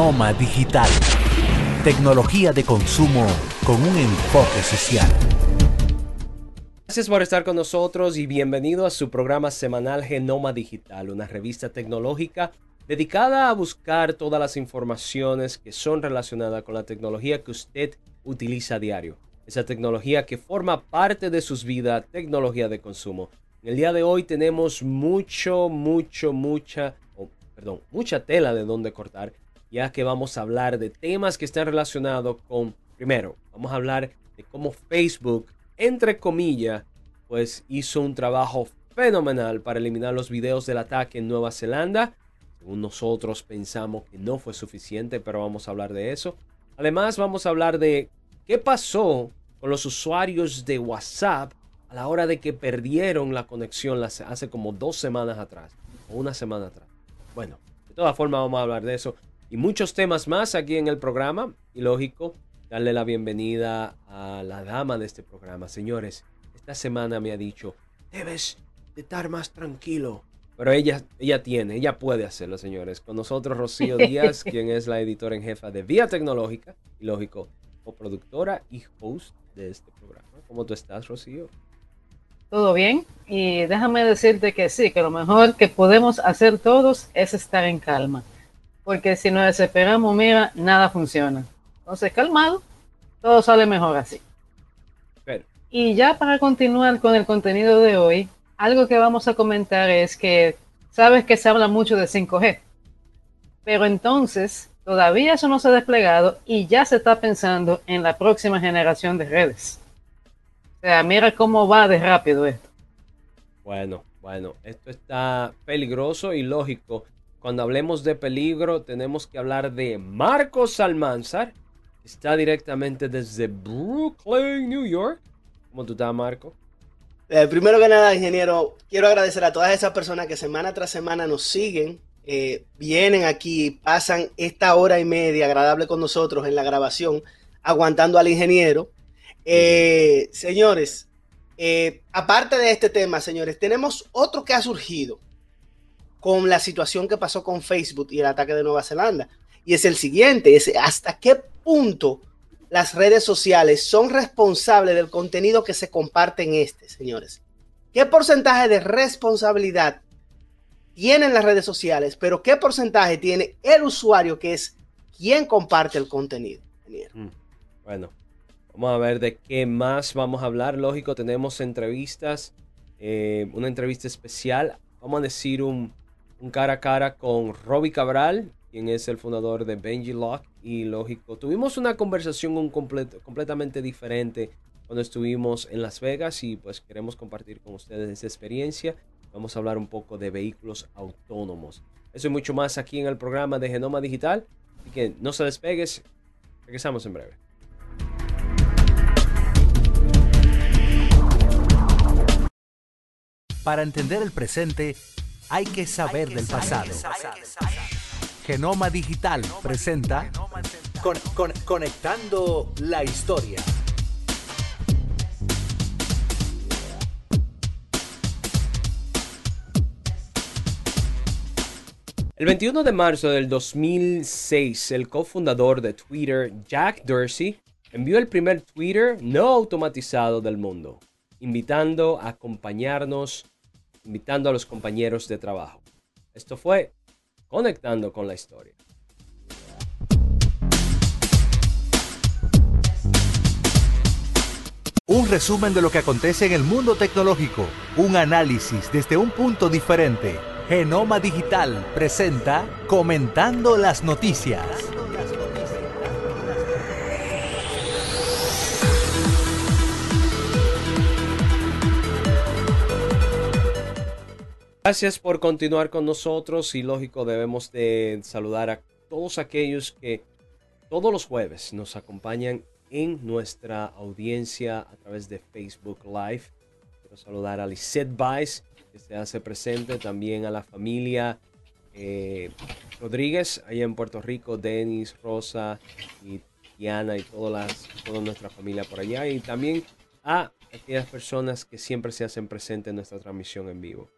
Genoma Digital. Tecnología de consumo con un enfoque social. Gracias por estar con nosotros y bienvenido a su programa semanal Genoma Digital, una revista tecnológica dedicada a buscar todas las informaciones que son relacionadas con la tecnología que usted utiliza a diario. Esa tecnología que forma parte de sus vidas, tecnología de consumo. En el día de hoy tenemos mucho, mucho, mucha, perdón, mucha tela de donde cortar, ya que vamos a hablar de temas que están relacionados con, primero, vamos a hablar de cómo Facebook, entre comillas, pues hizo un trabajo fenomenal para eliminar los videos del ataque en Nueva Zelanda. Según nosotros pensamos que no fue suficiente, pero vamos a hablar de eso. Además, vamos a hablar de qué pasó con los usuarios de WhatsApp a la hora de que perdieron la conexión hace como dos semanas atrás o una semana atrás. Bueno, de todas formas vamos a hablar de eso y muchos temas más aquí en el programa. Y lógico, darle la bienvenida a la dama de este programa. Señores, esta semana me ha dicho, debes de estar más tranquilo. Pero ella, ella tiene, ella puede hacerlo, señores. Con nosotros Rocío Díaz, quien es la editora en jefa de Vía Tecnológica y lógico, coproductora y host de este programa. ¿Cómo tú estás, Rocío? todo bien. Y déjame decirte que sí, que lo mejor que podemos hacer todos es estar en calma. Porque si nos desesperamos, mira, nada funciona. Entonces, calmado, todo sale mejor así. Y ya para continuar con el contenido de hoy, algo que vamos a comentar es que sabes que se habla mucho de 5G. Pero entonces, todavía eso no se ha desplegado y ya se está pensando en la próxima generación de redes. O sea, mira cómo va de rápido esto. Bueno, bueno, esto está peligroso y lógico. Cuando hablemos de peligro, tenemos que hablar de Marcos Almanzar. Está directamente desde Brooklyn, New York. ¿Cómo tú estás, Marco? Eh, primero que nada, ingeniero, quiero agradecer a todas esas personas que semana tras semana nos siguen, eh, vienen aquí, pasan esta hora y media agradable con nosotros en la grabación, aguantando al ingeniero. Eh, señores, aparte de este tema, señores, tenemos otro que ha surgido con la situación que pasó con Facebook y el ataque de Nueva Zelanda. Y es el siguiente, hasta qué punto las redes sociales son responsables del contenido que se comparte en este, señores. ¿Qué porcentaje de responsabilidad tienen las redes sociales, pero qué porcentaje tiene el usuario que es quien comparte el contenido? Mm, bueno, Vamos a ver de qué más vamos a hablar. Lógico, tenemos entrevistas, eh, una entrevista especial. Vamos a decir un, cara a cara con Robbie Cabral, quien es el fundador de Benji Lock. Y lógico, tuvimos una conversación un completamente diferente cuando estuvimos en Las Vegas y pues queremos compartir con ustedes esa experiencia. Vamos a hablar un poco de vehículos autónomos. Eso y mucho más aquí en el programa de Genoma Digital. Así que no se despegues. Regresamos en breve. Para entender el presente hay que saber del pasado. Genoma Digital presenta Conectando la Historia. El 21 de marzo del 2006, el cofundador de Twitter, Jack Dorsey, envió el primer Twitter no automatizado del mundo, invitando a acompañarnos invitando a los compañeros de trabajo. Esto fue Conectando con la Historia. Un resumen de lo que acontece en el mundo tecnológico, un análisis desde un punto diferente. Genoma Digital presenta Comentando las Noticias. Gracias por continuar con nosotros y lógico debemos de saludar a todos aquellos que todos los jueves nos acompañan en nuestra audiencia a través de Facebook Live. Quiero saludar a Lisette Vice que se hace presente, también a la familia eh, Rodríguez allá en Puerto Rico, Denis, Rosa y Diana y todas las, toda nuestra familia por allá y también a aquellas personas que siempre se hacen presentes en nuestra transmisión en vivo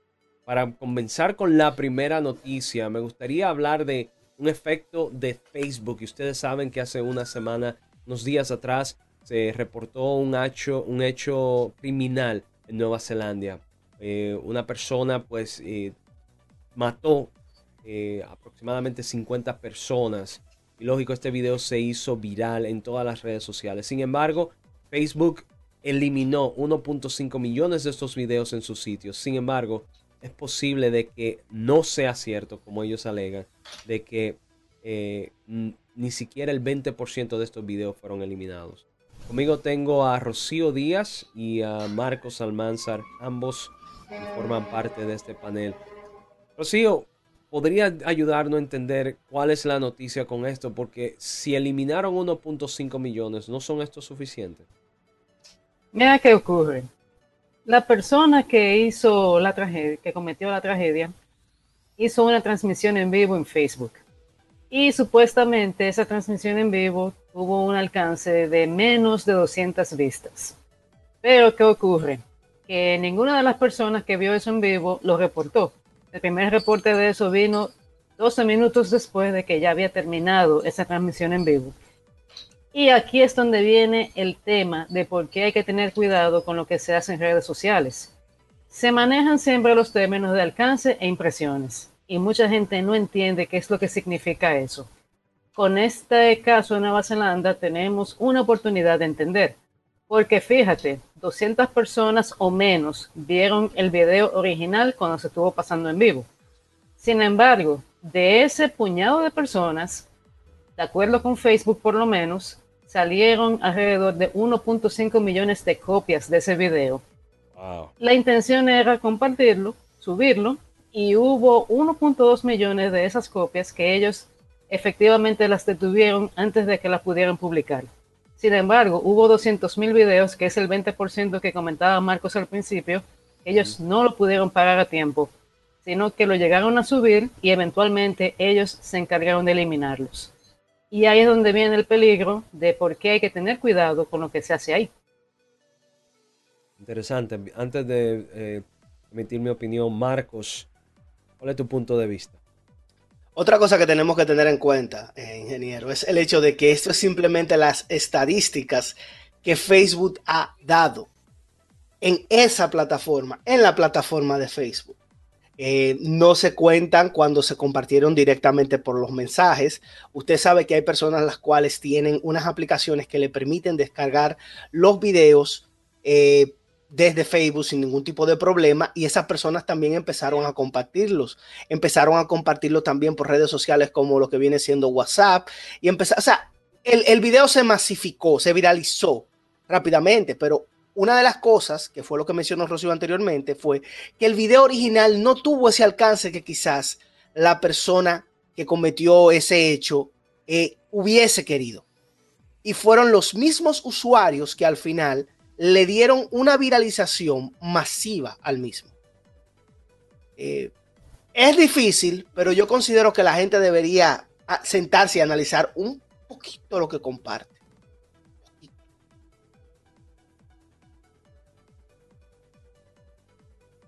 para comenzar con la primera noticia, me gustaría hablar de un efecto de Facebook. Y ustedes saben que hace una semana, unos días atrás, se reportó un hecho, un hecho criminal en Nueva Zelanda. Eh, una persona pues eh, mató eh, aproximadamente 50 personas. Y lógico, este video se hizo viral en todas las redes sociales. Sin embargo, Facebook eliminó 1.5 millones de estos videos en sus sitios. Sin embargo, es posible de que no sea cierto, como ellos alegan, de que ni siquiera el 20% de estos videos fueron eliminados. Conmigo tengo a Rocío Díaz y a Marcos Almanzar, ambos forman parte de este panel. Rocío, ¿podría ayudarnos a entender cuál es la noticia con esto? Porque si eliminaron 1.5 millones, ¿no son estos suficientes? Mira qué ocurre. La persona que hizo la tragedia, que cometió la tragedia, hizo una transmisión en vivo en Facebook. Y supuestamente esa transmisión en vivo tuvo un alcance de menos de 200 vistas. Pero ¿qué ocurre? Que ninguna de las personas que vio eso en vivo lo reportó. El primer reporte de eso vino 12 minutos después de que ya había terminado esa transmisión en vivo. Y aquí es donde viene el tema de por qué hay que tener cuidado con lo que se hace en redes sociales. Se manejan siempre los términos de alcance e impresiones y mucha gente no entiende qué es lo que significa eso. Con este caso de Nueva Zelanda tenemos una oportunidad de entender, porque fíjate, 200 personas o menos vieron el video original cuando se estuvo pasando en vivo. Sin embargo, de ese puñado de personas, de acuerdo con Facebook por lo menos, salieron alrededor de 1.5 millones de copias de ese video. La intención era compartirlo, subirlo y hubo 1.2 millones de esas copias que ellos efectivamente las detuvieron antes de que las pudieran publicar. Sin embargo, hubo 200 mil videos, que es el 20% que comentaba Marcos al principio, ellos no lo pudieron pagar a tiempo, sino que lo llegaron a subir y eventualmente ellos se encargaron de eliminarlos. Y ahí es donde viene el peligro de por qué hay que tener cuidado con lo que se hace ahí. Interesante. Antes de eh, emitir mi opinión, Marcos, ¿Cuál es tu punto de vista? Otra cosa que tenemos que tener en cuenta, eh, ingeniero, es el hecho de que esto es simplemente las estadísticas que Facebook ha dado en esa plataforma, en la plataforma de Facebook. Eh, no se cuentan cuando se compartieron directamente por los mensajes. Usted sabe que hay personas las cuales tienen unas aplicaciones que le permiten descargar los videos eh, desde Facebook sin ningún tipo de problema y esas personas también empezaron a compartirlos. Empezaron a compartirlo también por redes sociales como lo que viene siendo WhatsApp y empezó, o sea, el video se masificó, se viralizó rápidamente, pero una de las cosas, que fue lo que mencionó Rocío anteriormente, fue que el video original no tuvo ese alcance que quizás la persona que cometió ese hecho eh, hubiese querido. Y fueron los mismos usuarios que al final le dieron una viralización masiva al mismo. Eh, es difícil, pero yo considero que la gente debería ah, sentarse y analizar un poquito lo que comparte.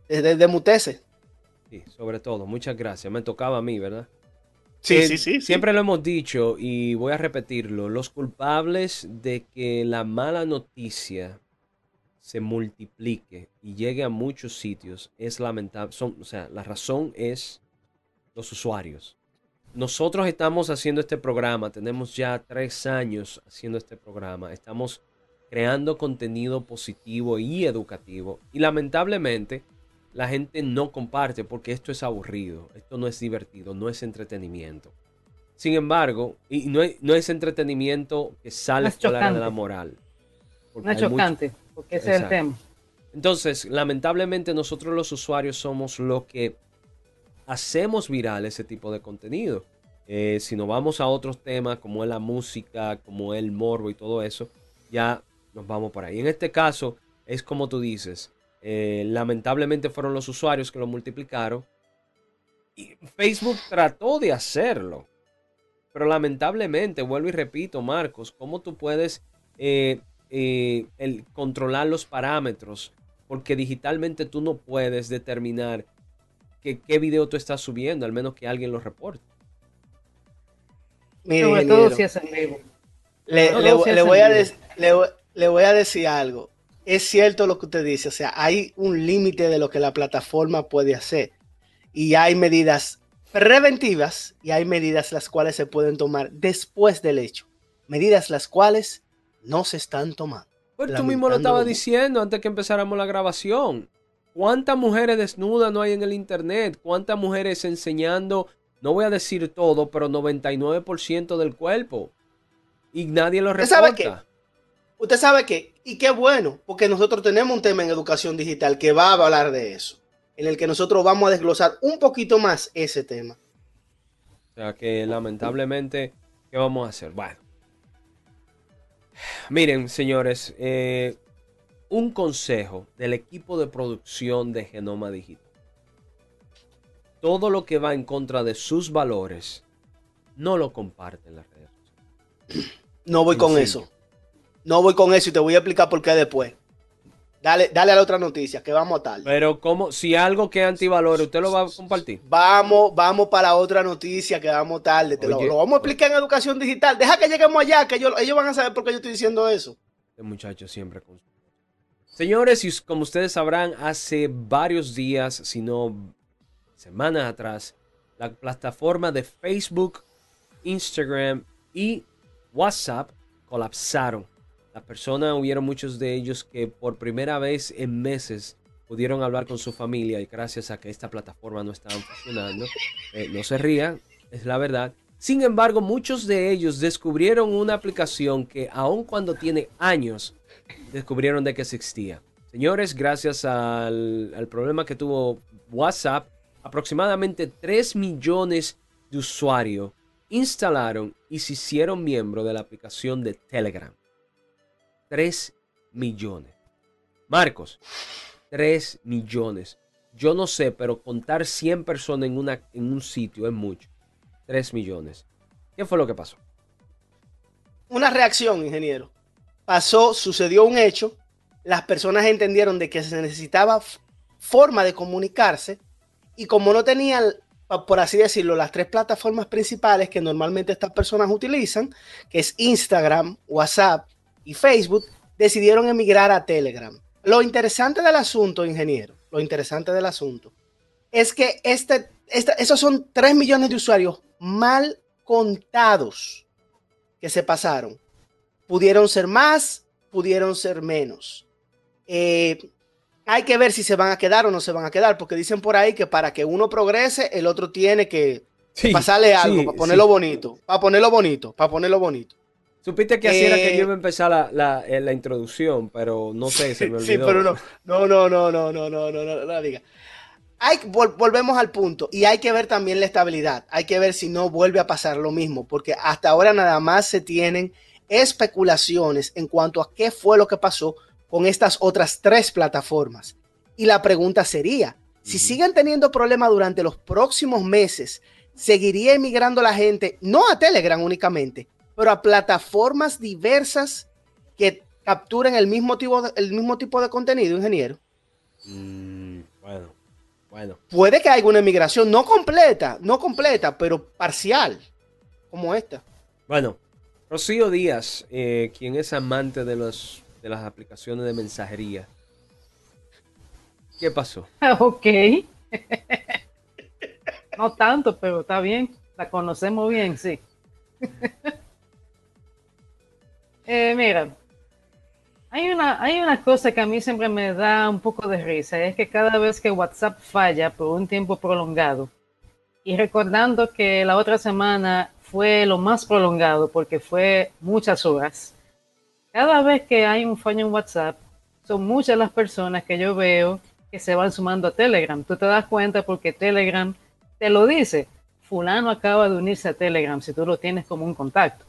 Desde de mutese. Sí, sobre todo. Muchas gracias. Me tocaba a mí, ¿verdad? Sí, sí, sí, Siempre lo hemos dicho y voy a repetirlo. Los culpables de que la mala noticia se multiplique y llegue a muchos sitios es lamentable. Son, o sea, la razón es los usuarios. Nosotros estamos haciendo este programa, tenemos ya tres años haciendo este programa, estamos creando contenido positivo y educativo y lamentablemente la gente no comparte porque esto es aburrido, esto no es divertido, no es entretenimiento. Sin embargo, y no es, entretenimiento que sale fuera de la moral. No es chocante porque ese es el tema. Entonces, lamentablemente nosotros los usuarios somos los que hacemos viral ese tipo de contenido. Eh, si nos vamos a otros temas como es la música, como el morbo y todo eso, ya nos vamos por ahí. En este caso, es como tú dices, eh, lamentablemente fueron los usuarios que lo multiplicaron. Y Facebook trató de hacerlo. Pero lamentablemente, vuelvo y repito, Marcos, ¿cómo tú puedes eh, eh, el controlar los parámetros, porque digitalmente tú no puedes determinar que, qué video tú estás subiendo, al menos que alguien lo reporte. Sobre todo si es en vivo. Le, voy a le voy a decir algo. Es cierto lo que usted dice, o sea, hay un límite de lo que la plataforma puede hacer. Y hay medidas preventivas y hay medidas las cuales se pueden tomar después del hecho. Medidas las cuales no se están tomando. Pues tú mismo lo estabas diciendo antes que empezáramos la grabación. ¿Cuántas mujeres desnudas no hay en el internet? ¿Cuántas mujeres enseñando, no voy a decir todo, pero 99% del cuerpo? Y nadie lo reporta. ¿Usted sabe qué? Usted sabe qué, y qué bueno, porque nosotros tenemos un tema en educación digital que va a hablar de eso, en el que nosotros vamos a desglosar un poquito más ese tema. O sea que lamentablemente, ¿qué vamos a hacer? Bueno. Miren, señores, eh, un consejo del equipo de producción de Genoma Digital. Todo lo que va en contra de sus valores, no lo comparten en las redes No voy con eso. No voy con eso y te voy a explicar por qué después. Dale, dale a la otra noticia, que vamos a tal. Pero como si algo que es antivalores, ¿usted lo va a compartir? Vamos, vamos para otra noticia que vamos tarde. Te lo, vamos a explicar en educación digital. Deja que lleguemos allá, que ellos, ellos van a saber por qué yo estoy diciendo eso. Este muchacho siempre con Señores, y como ustedes sabrán, hace varios días, si no semanas atrás, la plataforma de Facebook, Instagram y WhatsApp colapsaron. Las personas, hubieron muchos de ellos que por primera vez en meses pudieron hablar con su familia y gracias a que esta plataforma no estaba funcionando, eh, no se rían, es la verdad. Sin embargo, muchos de ellos descubrieron una aplicación que aun cuando tiene años, descubrieron de que existía. Señores, gracias al, problema que tuvo WhatsApp, aproximadamente 3 millones de usuarios instalaron y se hicieron miembro de la aplicación de Telegram. 3 millones. Marcos, 3 millones. Yo no sé, pero contar 100 personas en, una, en un sitio es mucho. 3 millones. ¿Qué fue lo que pasó? Una reacción, ingeniero pasó, sucedió un hecho, las personas entendieron de que se necesitaba forma de comunicarse y como no tenían, por así decirlo, las tres plataformas principales que normalmente estas personas utilizan, que es Instagram, WhatsApp y Facebook, decidieron emigrar a Telegram. Lo interesante del asunto, ingeniero, lo interesante del asunto, es que este, este esos son 3 millones de usuarios mal contados que se pasaron. Pudieron ser más, pudieron ser menos. Eh, hay que ver si se van a quedar o no se van a quedar, porque dicen por ahí que para que uno progrese, el otro tiene que pasarle algo para ponerlo bonito, para ponerlo bonito, para ponerlo bonito. Supiste que así era que yo iba a empezar la, la, eh, la, introducción, pero no sé, se me olvidó. Sí, pero no, no, no, no, no, no, no, no, no, no, diga. Hay, volvemos al punto y hay que ver también la estabilidad. Hay que ver si no vuelve a pasar lo mismo, porque hasta ahora nada más se tienen especulaciones en cuanto a qué fue lo que pasó con estas otras tres plataformas. Y la pregunta sería, si siguen teniendo problemas durante los próximos meses, ¿seguiría emigrando la gente, no a Telegram únicamente, pero a plataformas diversas que capturen el mismo tipo de, el mismo tipo de contenido, ingeniero? Mm, bueno, bueno. Puede que haya una emigración, no completa, no completa, pero parcial, como esta. Bueno, Rocío Díaz, eh, quien es amante de, los, de las aplicaciones de mensajería. ¿Qué pasó? Ok. no tanto, pero está bien. La conocemos bien, sí. Eh, mira, hay una, hay una cosa que a mí siempre me da un poco de risa, es que cada vez que WhatsApp falla por un tiempo prolongado, y recordando que la otra semana fue lo más prolongado porque fue muchas horas. Cada vez que hay un fallo en WhatsApp, son muchas las personas que yo veo que se van sumando a Telegram. Tú te das cuenta porque Telegram te lo dice. Fulano acaba de unirse a Telegram si tú lo tienes como un contacto.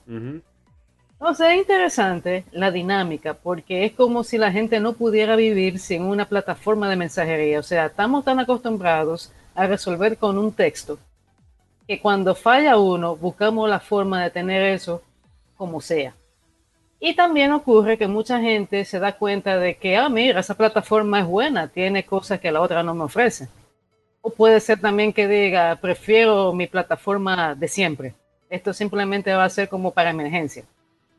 Entonces es interesante la dinámica porque es como si la gente no pudiera vivir sin una plataforma de mensajería. O sea, estamos tan acostumbrados a resolver con un texto que cuando falla uno, buscamos la forma de tener eso como sea. Y también ocurre que mucha gente se da cuenta de que, ah, mira, esa plataforma es buena, tiene cosas que la otra no me ofrece. O puede ser también que diga, prefiero mi plataforma de siempre. Esto simplemente va a ser como para emergencia.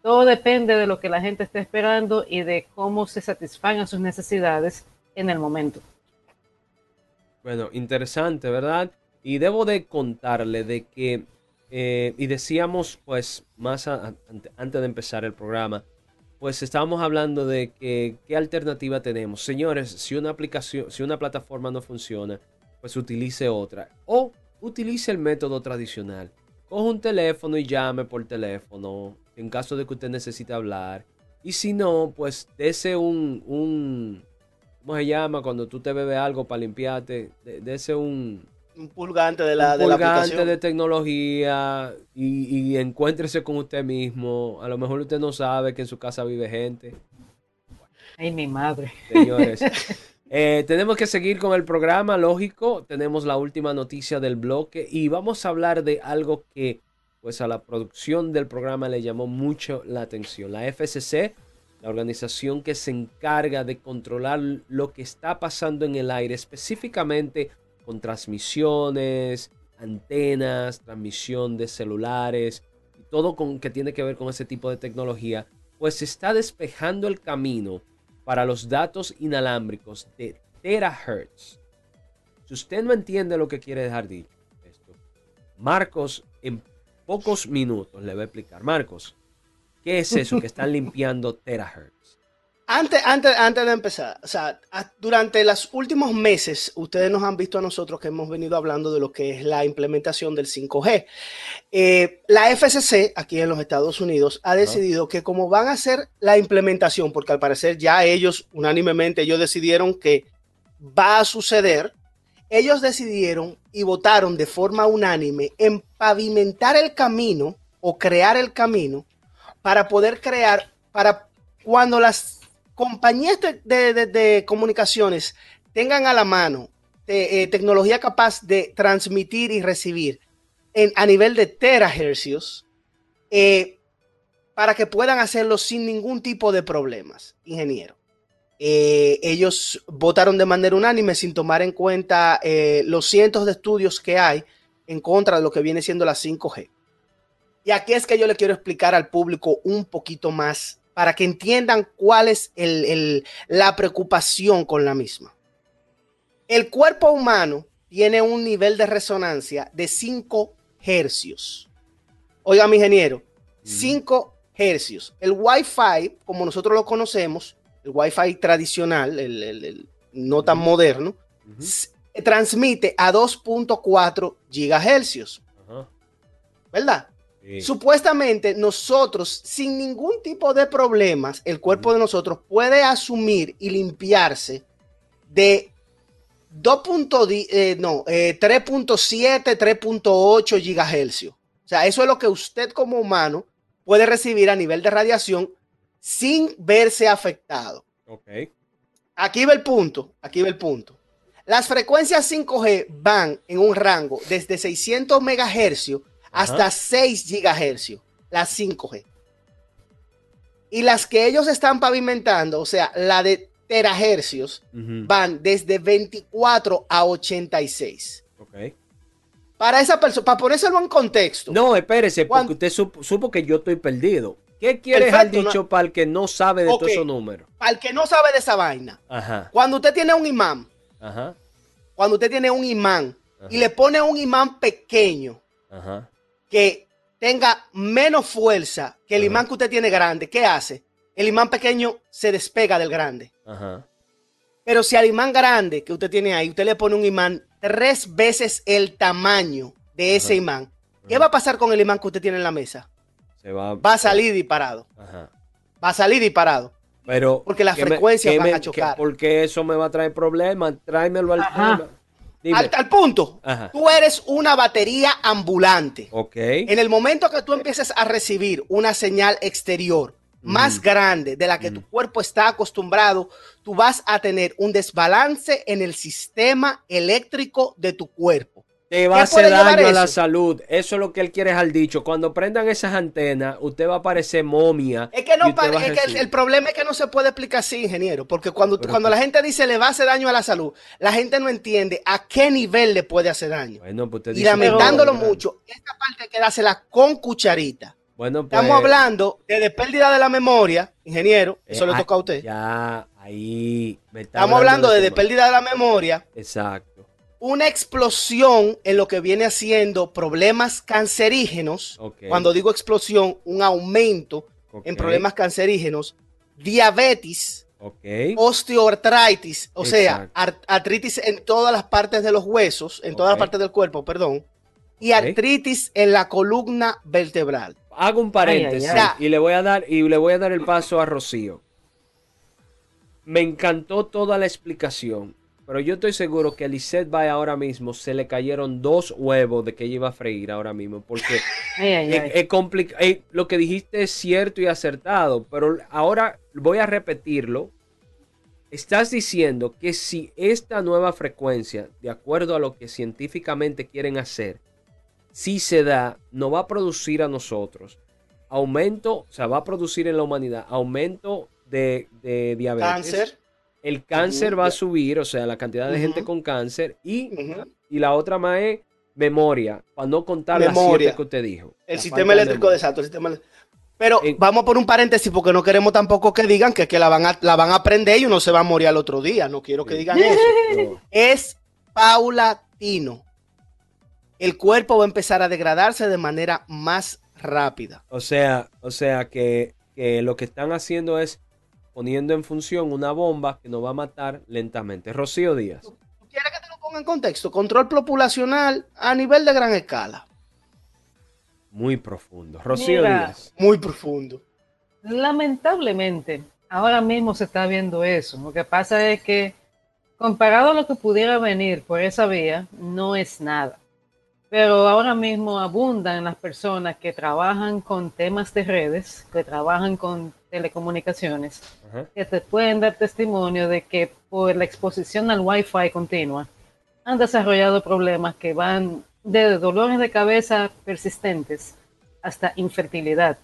Todo depende de lo que la gente esté esperando y de cómo se satisfagan sus necesidades en el momento. Bueno, interesante, ¿verdad? Y debo de contarle de que, eh, y decíamos pues más antes de empezar el programa, pues estábamos hablando de que qué alternativa tenemos. Señores, si una aplicación, si una plataforma no funciona, pues utilice otra. O utilice el método tradicional. Coge un teléfono y llame por teléfono en caso de que usted necesite hablar. Y si no, pues dese un, un ¿cómo se llama? Cuando tú te bebes algo para limpiarte, dese un, un pulgante de la, un pulgante de, tecnología y, y, encuéntrese con usted mismo. A lo mejor usted no sabe que en su casa vive gente. Ay, mi madre. Señores, eh, tenemos que seguir con el programa, lógico. Tenemos la última noticia del bloque y vamos a hablar de algo que pues a la producción del programa le llamó mucho la atención. La FCC, la organización que se encarga de controlar lo que está pasando en el aire, específicamente con transmisiones, antenas, transmisión de celulares todo con, que tiene que ver con ese tipo de tecnología, pues está despejando el camino para los datos inalámbricos de terahertz. Si usted no entiende lo que quiere dejar dicho esto, Marcos en pocos minutos le va a explicar. Marcos, ¿qué es eso que están limpiando terahertz? Antes, antes, antes de empezar, o sea, durante los últimos meses, ustedes nos han visto a nosotros que hemos venido hablando de lo que es la implementación del 5G. Eh, la FCC, aquí en los Estados Unidos, ha decidido que como van a hacer la implementación, porque al parecer ya ellos, unánimemente, ellos decidieron que va a suceder, ellos decidieron y votaron de forma unánime en pavimentar el camino o crear el camino para poder crear, para cuando las compañías de, comunicaciones tengan a la mano eh, tecnología capaz de transmitir y recibir a nivel de terahercios eh, para que puedan hacerlo sin ningún tipo de problemas, ingeniero. Eh, ellos votaron de manera unánime sin tomar en cuenta los cientos de estudios que hay en contra de lo que viene siendo la 5G. Y aquí es que yo le quiero explicar al público un poquito más para que entiendan cuál es la preocupación con la misma. El cuerpo humano tiene un nivel de resonancia de 5 hercios. Oiga, mi ingeniero, 5 hercios. El Wi-Fi, como nosotros lo conocemos, el Wi-Fi tradicional, el, no tan moderno, transmite a 2.4 gigahercios. ¿Verdad? Supuestamente nosotros, sin ningún tipo de problemas, el cuerpo de nosotros puede asumir y limpiarse de 2.10, eh, no, 3.7, 3.8 gigahercios. O sea, eso es lo que usted como humano puede recibir a nivel de radiación sin verse afectado. Ok. Aquí va el punto, aquí va el punto. Las frecuencias 5G van en un rango desde 600 megahercios hasta 6 gigahercios, las 5G. Y las que ellos están pavimentando, o sea, la de terahercios, van desde 24 a 86. Ok. Para esa persona, para ponérselo en contexto. No, espérese, porque usted supo, que yo estoy perdido. ¿Qué quiere dejar dicho para el que no sabe de todos esos números? Para el que no sabe de esa vaina. Ajá. Cuando usted tiene un imán, Ajá. cuando usted tiene un imán y le pone un imán pequeño, Ajá que tenga menos fuerza que el imán que usted tiene grande, ¿qué hace? El imán pequeño se despega del grande. Pero si al imán grande que usted tiene ahí, usted le pone un imán tres veces el tamaño de ese imán, ¿qué va a pasar con el imán que usted tiene en la mesa? Se va, va a salir disparado. Va a salir disparado. Pero porque las frecuencias van a chocar. porque eso me va a traer problemas. Tráemelo al tema. Al tal punto, tú eres una batería ambulante. Ok. En el momento que tú empieces a recibir una señal exterior más mm. grande de la que tu mm. cuerpo está acostumbrado, tú vas a tener un desbalance en el sistema eléctrico de tu cuerpo. Te va a hacer daño a la salud. Eso es lo que él quiere al dicho. Cuando prendan esas antenas, usted va a parecer momia. Es que no es que el, problema es que no se puede explicar así, ingeniero. Porque cuando, cuando la gente dice le va a hacer daño a la salud, la gente no entiende a qué nivel le puede hacer daño. Bueno, pues y lamentándolo mucho, esta parte hay que dársela con cucharita. Bueno, Estamos pues, hablando de, pérdida de la memoria, ingeniero. Eso le eh, toca a usted. Ya, ahí. Estamos hablando de, de pérdida de la memoria. Exacto una explosión en lo que viene haciendo problemas cancerígenos. Cuando digo explosión, un aumento en problemas cancerígenos, diabetes, osteoartritis, o sea, artritis en todas las partes de los huesos, en todas las partes del cuerpo, perdón, y artritis en la columna vertebral. Hago un paréntesis y le voy a dar y le voy a dar el paso a Rocío. Me encantó toda la explicación pero yo estoy seguro que a Lisette va ahora mismo se le cayeron dos huevos de que ella iba a freír ahora mismo. Porque es, complicado. lo que dijiste es cierto y acertado. Pero ahora voy a repetirlo. Estás diciendo que si esta nueva frecuencia, de acuerdo a lo que científicamente quieren hacer, si se da, no va a producir a nosotros aumento, o sea, va a producir en la humanidad aumento de, de diabetes. Cáncer el cáncer va a subir, o sea, la cantidad de gente con cáncer. Y, y la otra más es memoria, para no contar memoria. que usted dijo. El sistema eléctrico de exacto, Pero vamos por un paréntesis porque no queremos tampoco que digan que, que la, van a, la van a aprender y uno se va a morir al otro día. No quiero que digan eso. Es paulatino. El cuerpo va a empezar a degradarse de manera más rápida. O sea, o sea que, que lo que están haciendo es poniendo en función una bomba que nos va a matar lentamente. Rocío Díaz. ¿Quieres que te lo ponga en contexto? Control populacional a nivel de gran escala. Muy profundo. Rocío Díaz. Muy profundo. Lamentablemente, ahora mismo se está viendo eso. Lo que pasa es que, comparado a lo que pudiera venir por esa vía, no es nada. Pero ahora mismo abundan las personas que trabajan con temas de redes, que trabajan con telecomunicaciones, que te pueden dar testimonio de que por la exposición al Wi-Fi continua han desarrollado problemas que van de dolores de cabeza persistentes hasta infertilidad.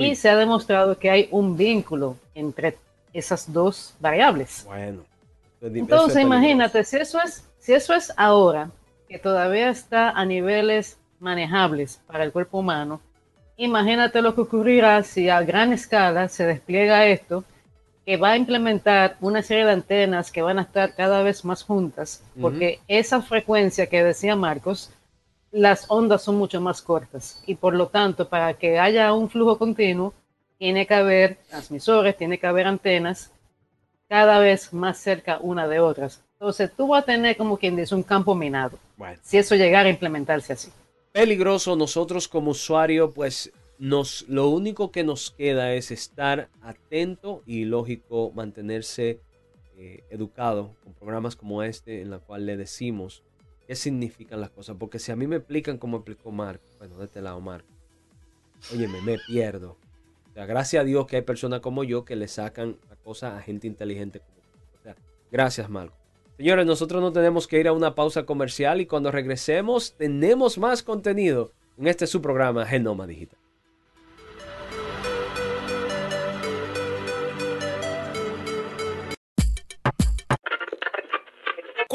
Y se ha demostrado que hay un vínculo entre esas dos variables. Bueno. Entonces, imagínate, si eso es, si eso es ahora, que todavía está a niveles manejables para el cuerpo humano, imagínate lo que ocurrirá si a gran escala se despliega esto, que va a implementar una serie de antenas que van a estar cada vez más juntas, porque esa frecuencia que decía Marcos, las ondas son mucho más cortas y por lo tanto para que haya un flujo continuo, tiene que haber transmisores, tiene que haber antenas cada vez más cerca una de otras. Entonces tú vas a tener como quien dice un campo minado. Si eso llegara a implementarse así. Peligroso, nosotros como usuario, pues nos, lo único que nos queda es estar atento y lógico mantenerse eh, educado con programas como este en la cual le decimos qué significan las cosas. Porque si a mí me explican como explicó Marco, bueno, de este lado Marco, oye, me pierdo. O sea, gracias a Dios que hay personas como yo que le sacan la cosa a gente inteligente como O sea, gracias Marco. Señores, nosotros no tenemos que ir a una pausa comercial y cuando regresemos tenemos más contenido en este su programa Genoma Digital.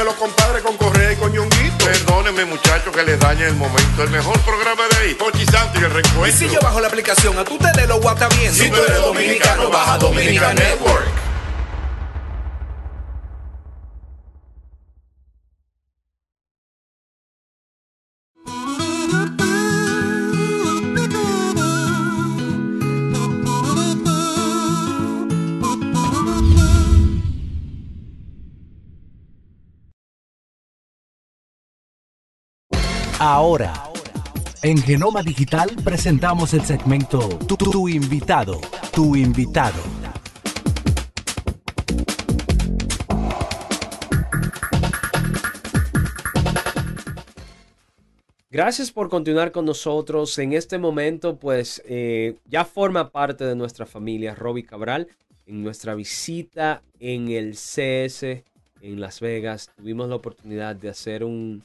lo compadre, con Correa y con Ñonguito. Perdónenme, muchachos, que les dañe el momento. El mejor programa de ahí, Pochi Santo y el reencuentro. Y si yo bajo la aplicación, a tú te de lo guata bien. Si tú eres dominicano, baja Dominica Network. Ahora, en Genoma Digital presentamos el segmento Tu, invitado, tu invitado. Gracias por continuar con nosotros. En este momento, pues eh, ya forma parte de nuestra familia Roby Cabral. En nuestra visita en el CS en Las Vegas, tuvimos la oportunidad de hacer un,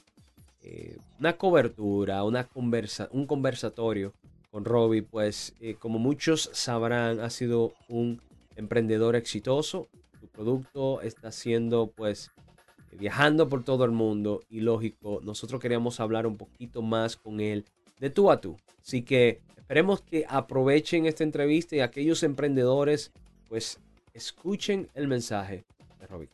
eh, una cobertura, una conversa, un conversatorio con Roby. Pues, eh, como muchos sabrán, ha sido un emprendedor exitoso. Su producto está siendo, pues, viajando por todo el mundo y lógico, nosotros queríamos hablar un poquito más con él de tú a tú. Así que esperemos que aprovechen esta entrevista y aquellos emprendedores pues escuchen el mensaje de Robbie.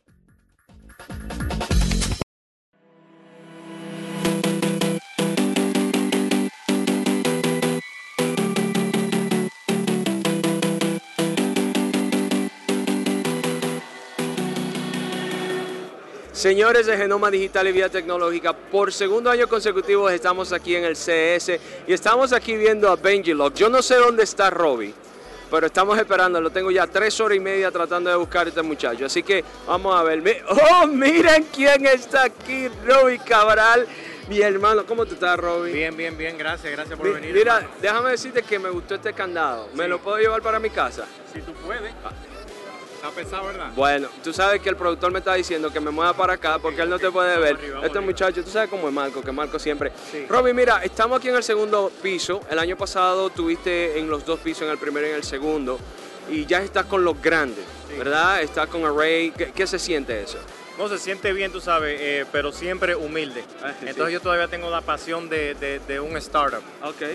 Señores de Genoma Digital y Vía Tecnológica, por segundo año consecutivo estamos aquí en el CS y estamos aquí viendo a Benji Lock. Yo no sé dónde está Robbie, pero estamos esperando. Lo tengo ya tres horas y media tratando de buscar a este muchacho. Así que vamos a ver. ¡Oh, miren quién está aquí! Robbie Cabral, mi hermano. ¿Cómo tú estás, Robbie? Bien, bien, bien, gracias, gracias por Mi- venir. Mira, hermano. déjame decirte que me gustó este candado. ¿Me lo puedo llevar para mi casa? si tú puedes. Está pesado, ¿verdad? Bueno, tú sabes que el productor me está diciendo que me mueva para acá porque él no te puede ver. arriba, Este muchacho, tú sabes cómo es Marco, que Marco siempre. Sí. Robbie, mira, estamos aquí en el segundo piso. El año pasado tuviste en los dos pisos, en el primero y en el segundo. Y ya estás con los grandes, Sí. ¿verdad? Estás con Array. ¿Qué, qué se siente eso? No se siente bien, tú sabes, eh, pero siempre humilde. Ah, Entonces sí. yo todavía tengo la pasión de, de- de un startup.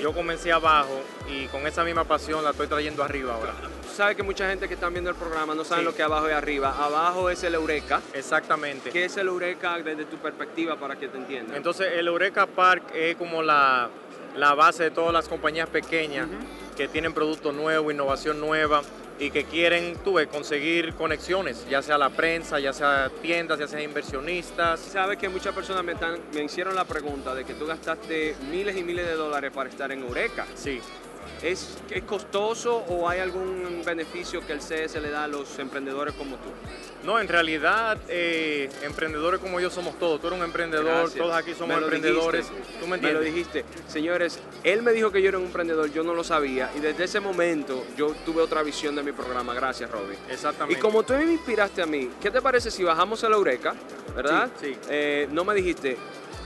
Yo comencé abajo y con esa misma pasión la estoy trayendo arriba ahora. Tú sabes que mucha gente que está viendo el programa no saben Sí. lo que abajo y arriba. Abajo es el Eureka. Exactamente. ¿Qué es el Eureka desde tu perspectiva para que te entiendan? Entonces el Eureka Park es como la, la base de todas las compañías pequeñas que tienen productos nuevos, innovación nueva y que quieren, tú ves, conseguir conexiones, ya sea la prensa, ya sea tiendas, ya sea inversionistas. Sabes que muchas personas me, están- me hicieron la pregunta de que tú gastaste miles y miles de dólares para estar en Eureka. Sí. ¿Es, ¿Es costoso o hay algún beneficio que el CS le da a los emprendedores como tú? No, en realidad, eh, emprendedores como yo somos todos. Tú eres un emprendedor, Gracias. todos aquí somos emprendedores. dijiste. ¿Tú me Me lo entiendes? dijiste. Señores, él me dijo que yo era un emprendedor, yo no lo sabía. Y desde ese momento yo tuve otra visión de mi programa. Gracias, Robbie. Y Exactamente. como tú me inspiraste a mí, ¿qué te parece si bajamos a la Eureka? ¿Verdad? Sí, sí. Eh, no me dijiste,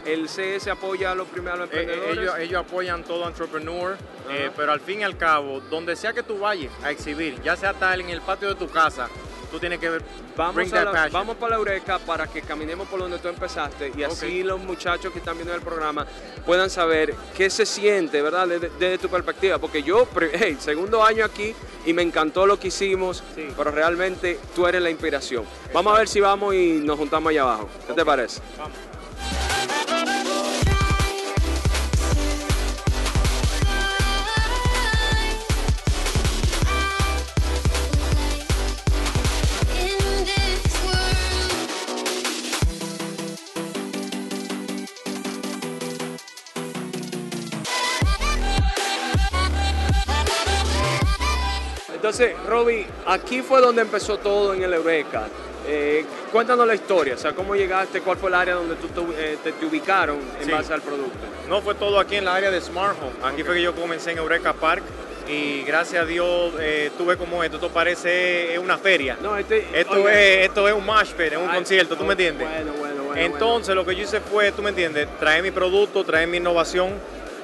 ¿el CS apoya a los primeros Eh, eh, emprendedores? ellos, ellos apoyan todo entrepreneur, eh, pero al fin y al cabo, donde sea que tú vayas a exhibir, ya sea tal en el patio de tu casa, tú tienes que ver, Vamos, a la- vamos para la Eureka para que caminemos por donde tú empezaste y así los muchachos que están viendo el programa puedan saber qué se siente, ¿verdad? Desde, desde tu perspectiva. Porque yo, hey, segundo año aquí y me encantó lo que hicimos, Sí. pero realmente tú eres la inspiración. Vamos a ver si vamos y nos juntamos allá abajo. ¿Qué te parece? Vamos. Entonces, Roby, aquí fue donde empezó todo en el Eureka. Eh, cuéntanos la historia, o sea, cómo llegaste, cuál fue el área donde tú eh, te, te ubicaron en Sí. base al producto. No, fue todo aquí en la área de Smart Home. Aquí fue que yo comencé en Eureka Park y gracias a Dios eh, tuve como esto. Esto parece eh, una feria. No, este, Esto, es, esto es un mosh pit, es un ay, concierto, ¿tú oh, me entiendes? Bueno, bueno, bueno. Entonces lo que yo hice fue, tú me entiendes, traer mi producto, traer mi innovación,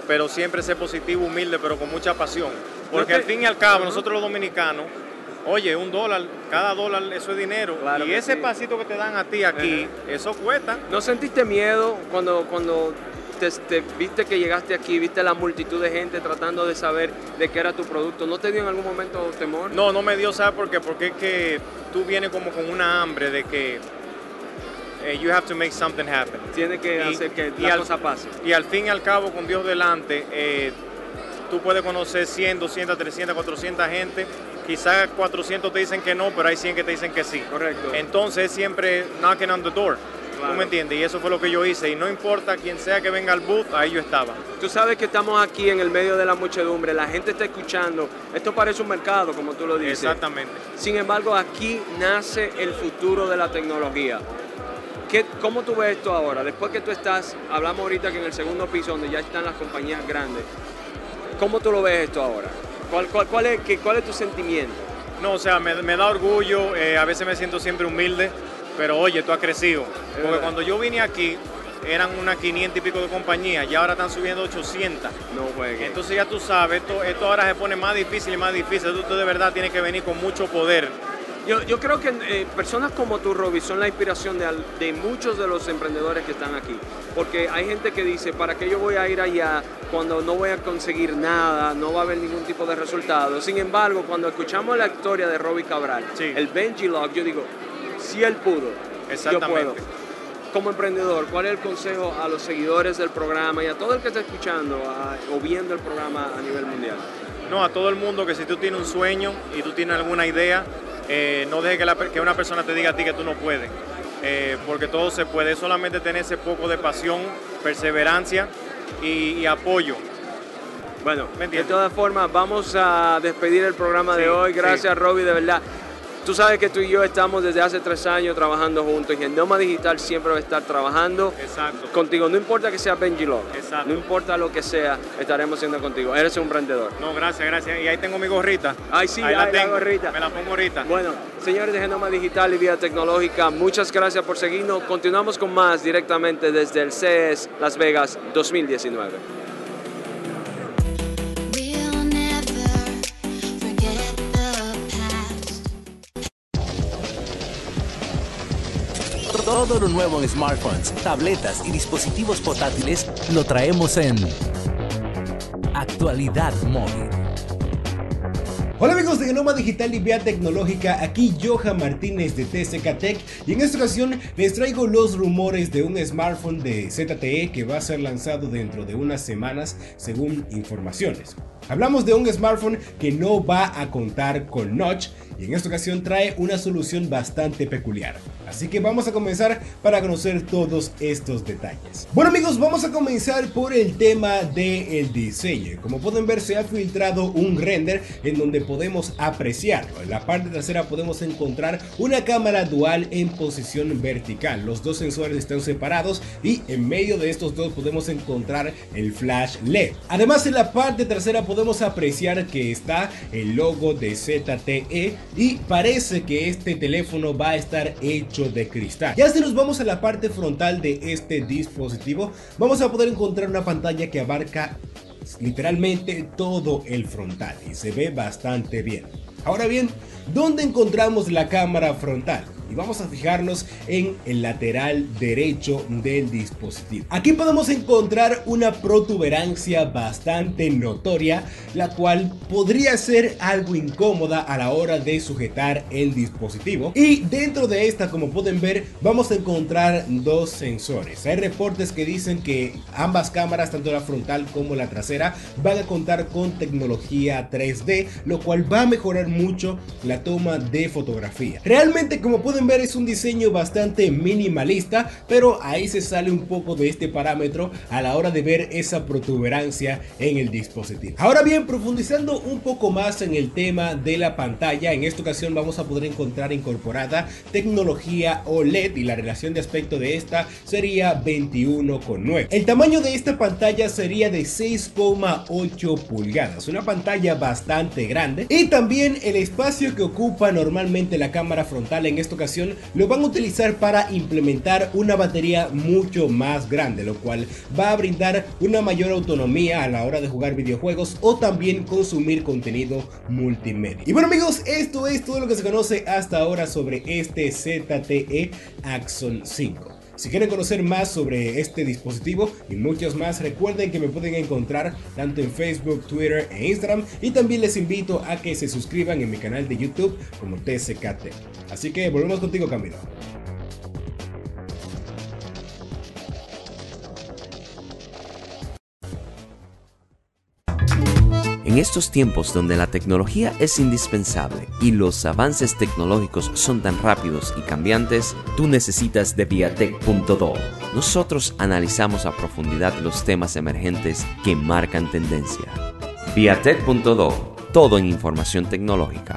pero siempre ser positivo, humilde, pero con mucha pasión. Porque al fin y al cabo, nosotros los dominicanos, oye, un dólar, cada dólar eso es dinero. Claro y ese sí. pasito que te dan a ti aquí, eso cuesta. ¿No sentiste miedo cuando, cuando te, te viste que llegaste aquí, viste la multitud de gente tratando de saber de qué era tu producto? ¿No te dio en algún momento temor? No, no me dio, ¿sabes por qué? Porque es que tú vienes como con una hambre de que eh, you have to make something happen. Tiene que Y- hacer que y la al- cosa pase. Y al fin y al cabo, con Dios delante, eh, tú puedes conocer 100, 200, 300, 400 gente. Quizás 400 te dicen que no, pero hay 100 que te dicen que sí. Correcto. Entonces siempre knocking on the door. ¿Tú me entiendes? Y eso fue lo que yo hice. Y no importa quién sea que venga al booth, ahí yo estaba. Tú sabes que estamos aquí en el medio de la muchedumbre, la gente está escuchando. Esto parece un mercado, como tú lo dices. Exactamente. Sin embargo, aquí nace el futuro de la tecnología. ¿Qué, ¿Cómo tú ves esto ahora? Después que tú estás, hablamos ahorita que en el segundo piso, donde ya están las compañías grandes, ¿cómo tú lo ves esto ahora? ¿Cuál, cuál, cuál es, qué- cuál es tu sentimiento? No, o sea, me, me da orgullo, eh, a veces me siento siempre humilde, pero oye, tú has crecido. Porque verdad. cuando yo vine aquí, eran unas 500 y pico de compañías, y ahora están subiendo 800. No juegues. Entonces ya tú sabes, esto, esto ahora se pone más difícil y más difícil. Tú, tú de verdad tienes que venir con mucho poder. Yo, yo creo que eh, personas como tú, Robbie, son la inspiración de, muchos de los emprendedores que están aquí. Porque hay gente que dice, ¿para qué yo voy a ir allá cuando no voy a conseguir nada, no va a haber ningún tipo de resultado? Sin embargo, cuando escuchamos la historia de Robbie Cabral, el Benji Log, yo digo, si él pudo, yo puedo. Como emprendedor, ¿cuál es el consejo a los seguidores del programa y a todo el que está escuchando a- o viendo el programa a nivel mundial? No, a todo el mundo que si tú tienes un sueño y tú tienes alguna idea, eh, no dejes que, la per- que una persona te diga a ti que tú no puedes. Eh, porque todo se puede, solamente tener ese poco de pasión, perseverancia y, y apoyo. Bueno, de todas formas, vamos a despedir el programa de Sí, hoy. sí. Gracias, Robbie, de verdad. Tú sabes que tú y yo estamos desde hace tres años trabajando juntos y Genoma Digital siempre va a estar trabajando Exacto. contigo. No importa que sea Benji Log, Exacto. no importa lo que sea, estaremos siendo contigo. Eres un emprendedor. No, gracias, gracias. Y ahí tengo mi gorrita. Ay, sí, ahí ay, la gorrita. Me la pongo ahorita. Bueno, señores de Genoma Digital y Vía Tecnológica, muchas gracias por seguirnos. Continuamos con más directamente desde el CES Las Vegas 2019. Todo lo nuevo en smartphones, tabletas y dispositivos portátiles lo traemos en Actualidad Móvil. Hola amigos de Genoma Digital y Vía Tecnológica, aquí Johan Martínez de TCK Tech y en esta ocasión les traigo los rumores de un smartphone de ZTE que va a ser lanzado dentro de unas semanas según informaciones. Hablamos de un smartphone que no va a contar con notch y en esta ocasión trae una solución bastante peculiar. Así que vamos a comenzar para conocer todos estos detalles. Bueno amigos, vamos a comenzar por el tema del diseño. Como pueden ver se ha filtrado un render en donde podemos apreciarlo. En la parte trasera podemos encontrar una cámara dual en posición vertical. Los dos sensores están separados y en medio de estos dos podemos encontrar el flash LED. Además en la parte trasera podemos apreciar que está el logo de ZTE y parece que este teléfono va a estar hecho de cristal. Ya si nos vamos a la parte frontal de este dispositivo, vamos a poder encontrar una pantalla que abarca literalmente todo el frontal y se ve bastante bien. Ahora bien, ¿dónde encontramos la cámara frontal? Y vamos a fijarnos en el lateral derecho del dispositivo. Aquí podemos encontrar una protuberancia bastante notoria, la cual podría ser algo incómoda a la hora de sujetar el dispositivo. Y dentro de esta, como pueden ver, vamos a encontrar dos sensores. Hay reportes que dicen que ambas cámaras, tanto la frontal como la trasera, van a contar con tecnología 3D, lo cual va a mejorar mucho la toma de fotografía. Realmente, como pueden ver, es un diseño bastante minimalista, pero ahí se sale un poco de este parámetro a la hora de ver esa protuberancia en el dispositivo. Ahora bien, profundizando un poco más en el tema de la pantalla, en esta ocasión vamos a poder encontrar incorporada tecnología OLED y la relación de aspecto de esta sería 21,9. El tamaño de esta pantalla sería de 6,8 pulgadas, una pantalla bastante grande y también el espacio que ocupa normalmente la cámara frontal en esta ocasión lo van a utilizar para implementar una batería mucho más grande, lo cual va a brindar una mayor autonomía a la hora de jugar videojuegos o también consumir contenido multimedia. Y bueno amigos, esto es todo lo que se conoce hasta ahora sobre este ZTE Axon 5. Si quieren conocer más sobre este dispositivo y muchos más, recuerden que me pueden encontrar tanto en Facebook, Twitter e Instagram. Y también les invito a que se suscriban en mi canal de YouTube como TCKT. Así que volvemos contigo, Camilo. En estos tiempos donde la tecnología es indispensable y los avances tecnológicos son tan rápidos y cambiantes, tú necesitas de Viatech.do. Nosotros analizamos a profundidad los temas emergentes que marcan tendencia. Viatech.do, todo en información tecnológica.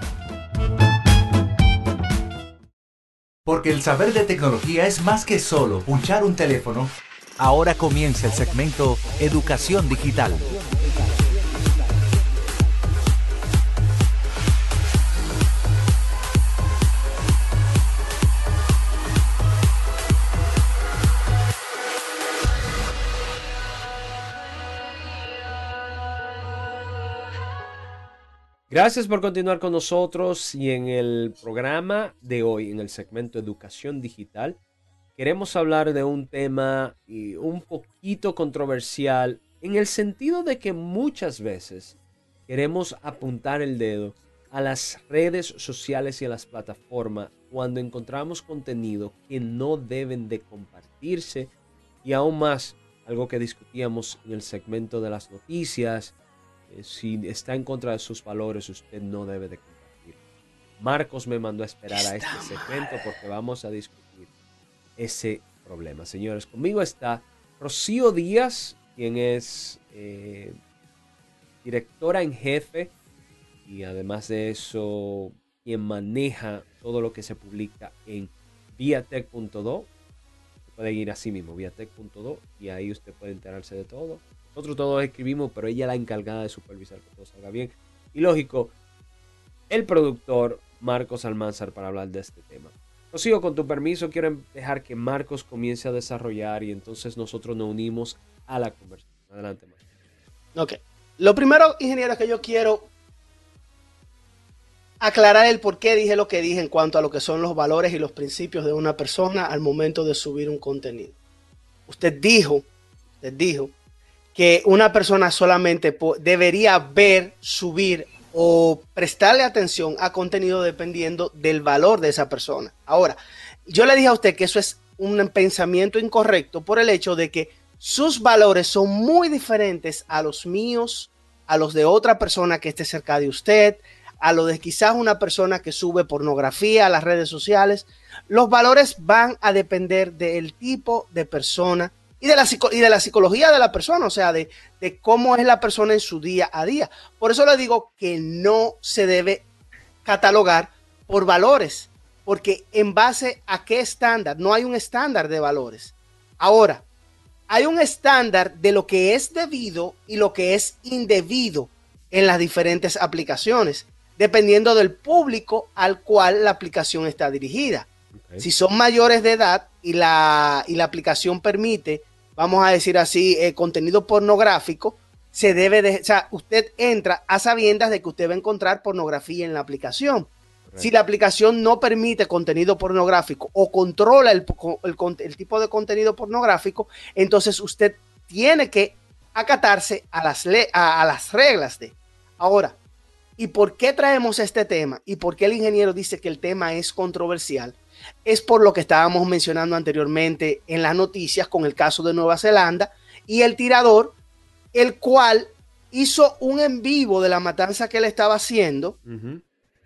Porque el saber de tecnología es más que solo punchar un teléfono. Ahora comienza el segmento Educación Digital. Gracias por continuar con nosotros y en el programa de hoy, en el segmento Educación Digital, queremos hablar de un tema y un poquito controversial en el sentido de que muchas veces queremos apuntar el dedo a las redes sociales y a las plataformas cuando encontramos contenido que no deben de compartirse y aún más algo que discutíamos en el segmento de las noticias eh, si está en contra de sus valores, usted no debe de compartir. Marcos me mandó a esperar a este segmento porque vamos a discutir ese problema. Señores, conmigo está Rocío Díaz, quien es eh, directora en jefe y además de eso, quien maneja todo lo que se publica en viatech.do. Pueden ir así mismo, viatech.do, y ahí usted puede enterarse de todo. Nosotros todos escribimos, pero ella es la encargada de supervisar que todo salga bien. Y lógico, el productor Marcos Almanzar para hablar de este tema. Rocío, con tu permiso, quiero dejar que Marcos comience a desarrollar y entonces nosotros nos unimos a la conversación. Adelante, Marcos. Ok. Lo primero, ingeniero, que yo quiero aclarar el por qué dije lo que dije en cuanto a lo que son los valores y los principios de una persona al momento de subir un contenido. Usted dijo, usted dijo que una persona solamente debería ver, subir o prestarle atención a contenido dependiendo del valor de esa persona. Ahora, yo le dije a usted que eso es un pensamiento incorrecto por el hecho de que sus valores son muy diferentes a los míos, a los de otra persona que esté cerca de usted, a lo de quizás una persona que sube pornografía a las redes sociales. Los valores van a depender del tipo de persona y de la, y de la psicología de la persona, o sea, de, de cómo es la persona en su día a día. Por eso le digo que no se debe catalogar por valores, porque en base a qué estándar, no hay un estándar de valores. Ahora, hay un estándar de lo que es debido y lo que es indebido en las diferentes aplicaciones, dependiendo del público al cual la aplicación está dirigida. Si son mayores de edad y la, y la aplicación permite vamos a decir así, eh, contenido pornográfico, se debe de, o sea, usted entra a sabiendas de que usted va a encontrar pornografía en la aplicación. Si la aplicación no permite contenido pornográfico o controla el, el, tipo de contenido pornográfico, entonces usted tiene que acatarse a las, a, a las reglas de. Ahora, ¿y por qué traemos este tema? ¿Y por qué el ingeniero dice que el tema es controversial? Es por lo que estábamos mencionando anteriormente en las noticias con el caso de Nueva Zelanda y el tirador, el cual hizo un en vivo de la matanza que él estaba haciendo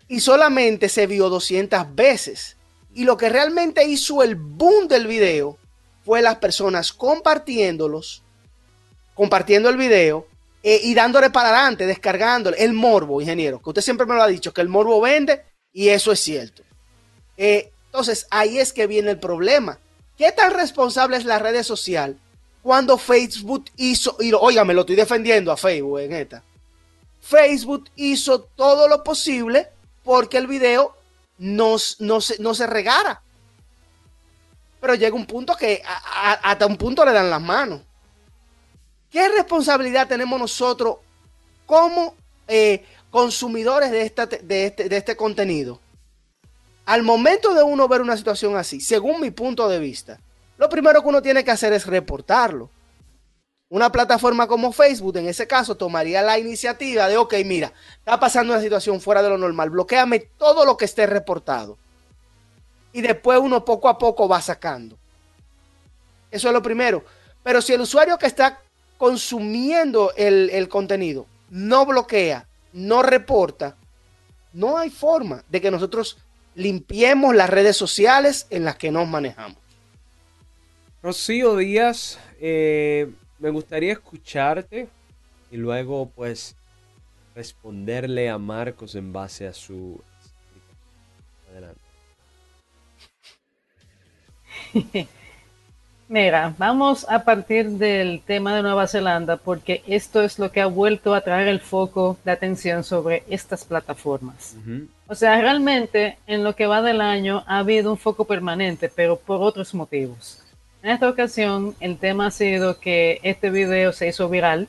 y solamente se vio 200 veces. Y lo que realmente hizo el boom del video fue las personas compartiéndolos, compartiendo el video eh, y dándole para adelante, descargándole el morbo, ingeniero, que usted siempre me lo ha dicho, que el morbo vende y eso es cierto. Eh, entonces ahí es que viene el problema. ¿Qué tan responsable es la red social cuando Facebook hizo, y oiga, me lo estoy defendiendo a Facebook en esta. Facebook hizo todo lo posible porque el video no, se, no regara. Pero llega un punto que hasta un punto le dan las manos. ¿Qué responsabilidad tenemos nosotros como eh, consumidores este, de este contenido? Al momento de uno ver una situación así, según mi punto de vista, lo primero que uno tiene que hacer es reportarlo. Una plataforma como Facebook, en ese caso, tomaría la iniciativa de, ok, mira, está pasando una situación fuera de lo normal, bloqueame todo lo que esté reportado. Y después uno poco a poco va sacando. Eso es lo primero. Pero si el usuario que está consumiendo el, el contenido no bloquea, no reporta, no hay forma de que nosotros limpiemos las redes sociales en las que nos manejamos. Rocío Díaz, eh, me gustaría escucharte y luego pues responderle a Marcos en base a su... Adelante. Mira, vamos a partir del tema de Nueva Zelanda porque esto es lo que ha vuelto a traer el foco de atención sobre estas plataformas. O sea, realmente en lo que va del año ha habido un foco permanente, pero por otros motivos. En esta ocasión el tema ha sido que este video se hizo viral,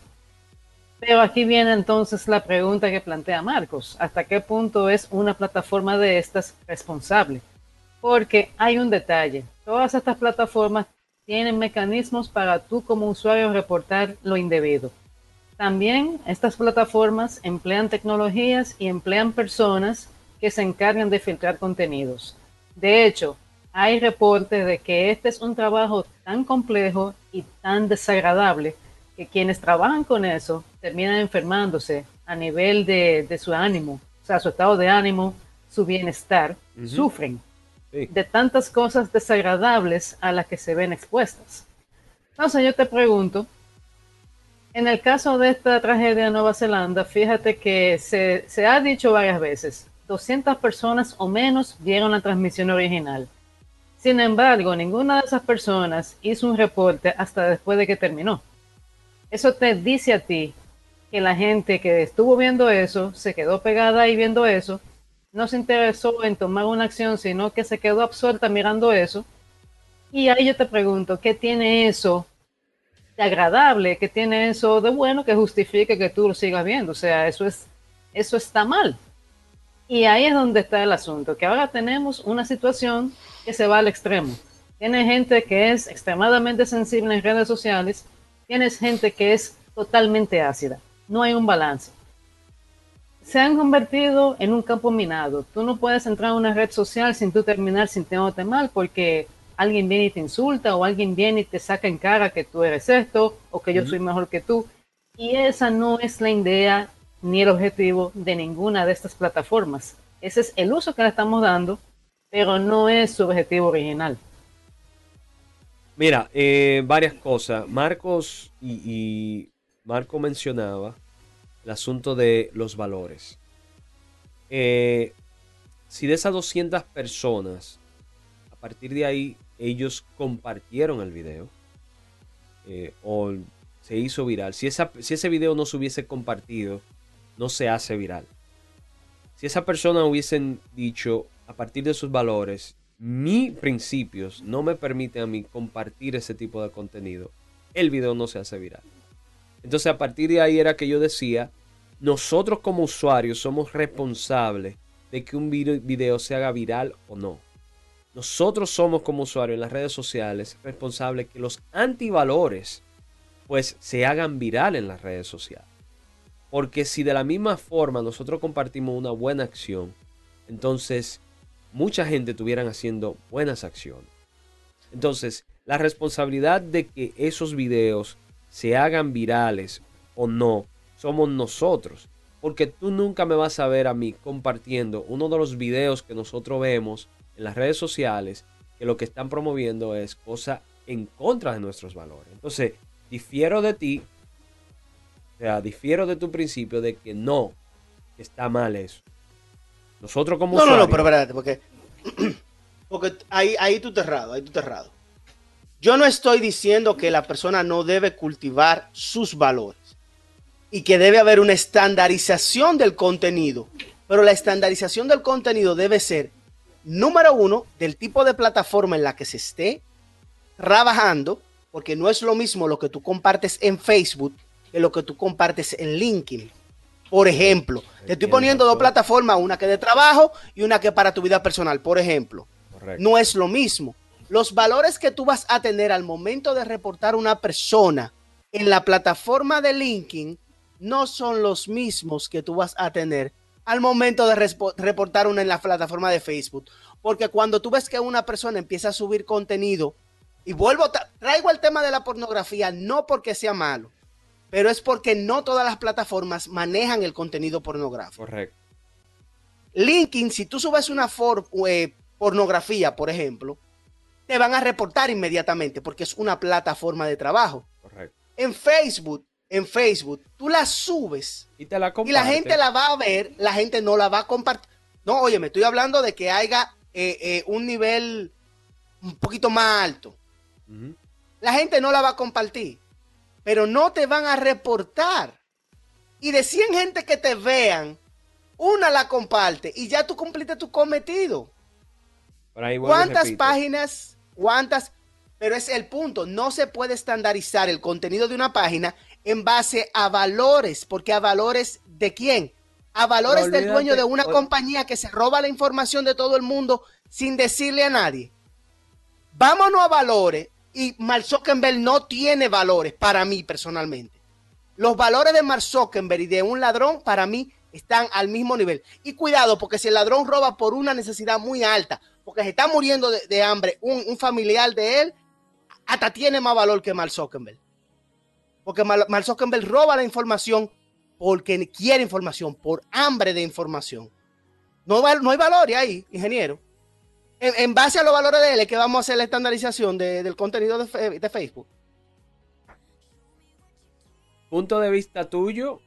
pero aquí viene entonces la pregunta que plantea Marcos. ¿Hasta qué punto es una plataforma de estas responsable? Porque hay un detalle. Todas estas plataformas tienen mecanismos para tú como usuario reportar lo indebido. También estas plataformas emplean tecnologías y emplean personas que se encargan de filtrar contenidos. De hecho, hay reportes de que este es un trabajo tan complejo y tan desagradable que quienes trabajan con eso terminan enfermándose a nivel de, de su ánimo, o sea, su estado de ánimo, su bienestar, Ujú. sufren Sí. de tantas cosas desagradables a las que se ven expuestas. Entonces yo te pregunto, en el caso de esta tragedia de Nueva Zelanda, fíjate que se, se ha dicho varias veces, 200 personas o menos vieron la transmisión original. Sin embargo, ninguna de esas personas hizo un reporte hasta después de que terminó. Eso te dice a ti que la gente que estuvo viendo eso, se quedó pegada ahí viendo eso, no se interesó en tomar una acción, sino que se quedó absorta mirando eso. Y ahí yo te pregunto, ¿qué tiene eso de agradable? ¿Qué tiene eso de bueno que justifique que tú lo sigas viendo? O sea, eso es, eso está mal. Y ahí es donde está el asunto, que ahora tenemos una situación que se va al extremo. Tiene gente que es extremadamente sensible en redes sociales, tienes gente que es totalmente ácida. No hay un balance se han convertido en un campo minado. Tú no puedes entrar a una red social sin tú terminar sintiéndote mal porque alguien viene y te insulta o alguien viene y te saca en cara que tú eres esto o que yo soy mejor que tú. Y esa no es la idea ni el objetivo de ninguna de estas plataformas. Ese es el uso que le estamos dando, pero no es su objetivo original. Mira, eh, varias cosas. Marcos y, Marco mencionaba el asunto de los valores. Eh, si de esas 200 personas, a partir de ahí, ellos compartieron el video eh, o se hizo viral, si, esa, si ese video no se hubiese compartido, no se hace viral. Si esa persona hubiesen dicho, a partir de sus valores, mis principios no me permiten a mí compartir ese tipo de contenido, el video no se hace viral. Entonces a partir de ahí era que yo decía, nosotros como usuarios somos responsables de que un video, se haga viral o no. Nosotros somos como usuarios en las redes sociales responsables que los antivalores pues se hagan viral en las redes sociales. Porque si de la misma forma nosotros compartimos una buena acción, entonces mucha gente estuvieran haciendo buenas acciones. Entonces, la responsabilidad de que esos videos se hagan virales o no, somos nosotros. Porque tú nunca me vas a ver a mí compartiendo uno de los videos que nosotros vemos en las redes sociales que lo que están promoviendo es cosa en contra de nuestros valores. Entonces, difiero de ti, o sea, difiero de tu principio de que no, está mal eso. Nosotros como No, no, no, pero espérate, porque, porque ahí, ahí tú te errado, ahí tú te errado. Yo no estoy diciendo que la persona no debe cultivar sus valores y que debe haber una estandarización del contenido, pero la estandarización del contenido debe ser, número uno, del tipo de plataforma en la que se esté trabajando, porque no es lo mismo lo que tú compartes en Facebook que lo que tú compartes en LinkedIn. Por ejemplo, te estoy poniendo dos plataformas, una que de trabajo y una que para tu vida personal. Por ejemplo, Correcto. no es lo mismo. Los valores que tú vas a tener al momento de reportar una persona en la plataforma de LinkedIn no son los mismos que tú vas a tener al momento de reportar una en la plataforma de Facebook. Porque cuando tú ves que una persona empieza a subir contenido, y vuelvo, tra- traigo el tema de la pornografía, no porque sea malo, pero es porque no todas las plataformas manejan el contenido pornográfico. Correcto. LinkedIn, si tú subes una for- eh, pornografía, por ejemplo, te van a reportar inmediatamente porque es una plataforma de trabajo. Correcto. En Facebook, en Facebook, tú la subes Y te la y comparte. la gente la va a ver, la gente no la va a compartir. No, oye, me estoy hablando de que haya eh, eh, un nivel un poquito más alto. La gente no la va a compartir, pero no te van a reportar. Y de 100 gente que te vean, una la comparte y ya tú cumpliste tu cometido. ¿Cuántas páginas? ¿Cuántas? Pero es el punto, no se puede estandarizar el contenido de una página en base a valores, porque a valores de quién? A valores del dueño de una compañía que se roba la información de todo el mundo sin decirle a nadie. Vámonos a valores y Mark no tiene valores para mí personalmente. Los valores de Mark Zuckerberg y de un ladrón para mí están al mismo nivel. Y cuidado, porque si el ladrón roba por una necesidad muy alta, porque se está muriendo de, hambre un, familiar de él, hasta tiene más valor que Mark Zuckerberg. Porque Mar- Mark Zuckerberg roba la información porque quiere información, por hambre de información. No, hay valores ahí, ingeniero. En, en base a los valores de él es que vamos a hacer la estandarización de- del contenido de, Facebook. Punto de vista tuyo,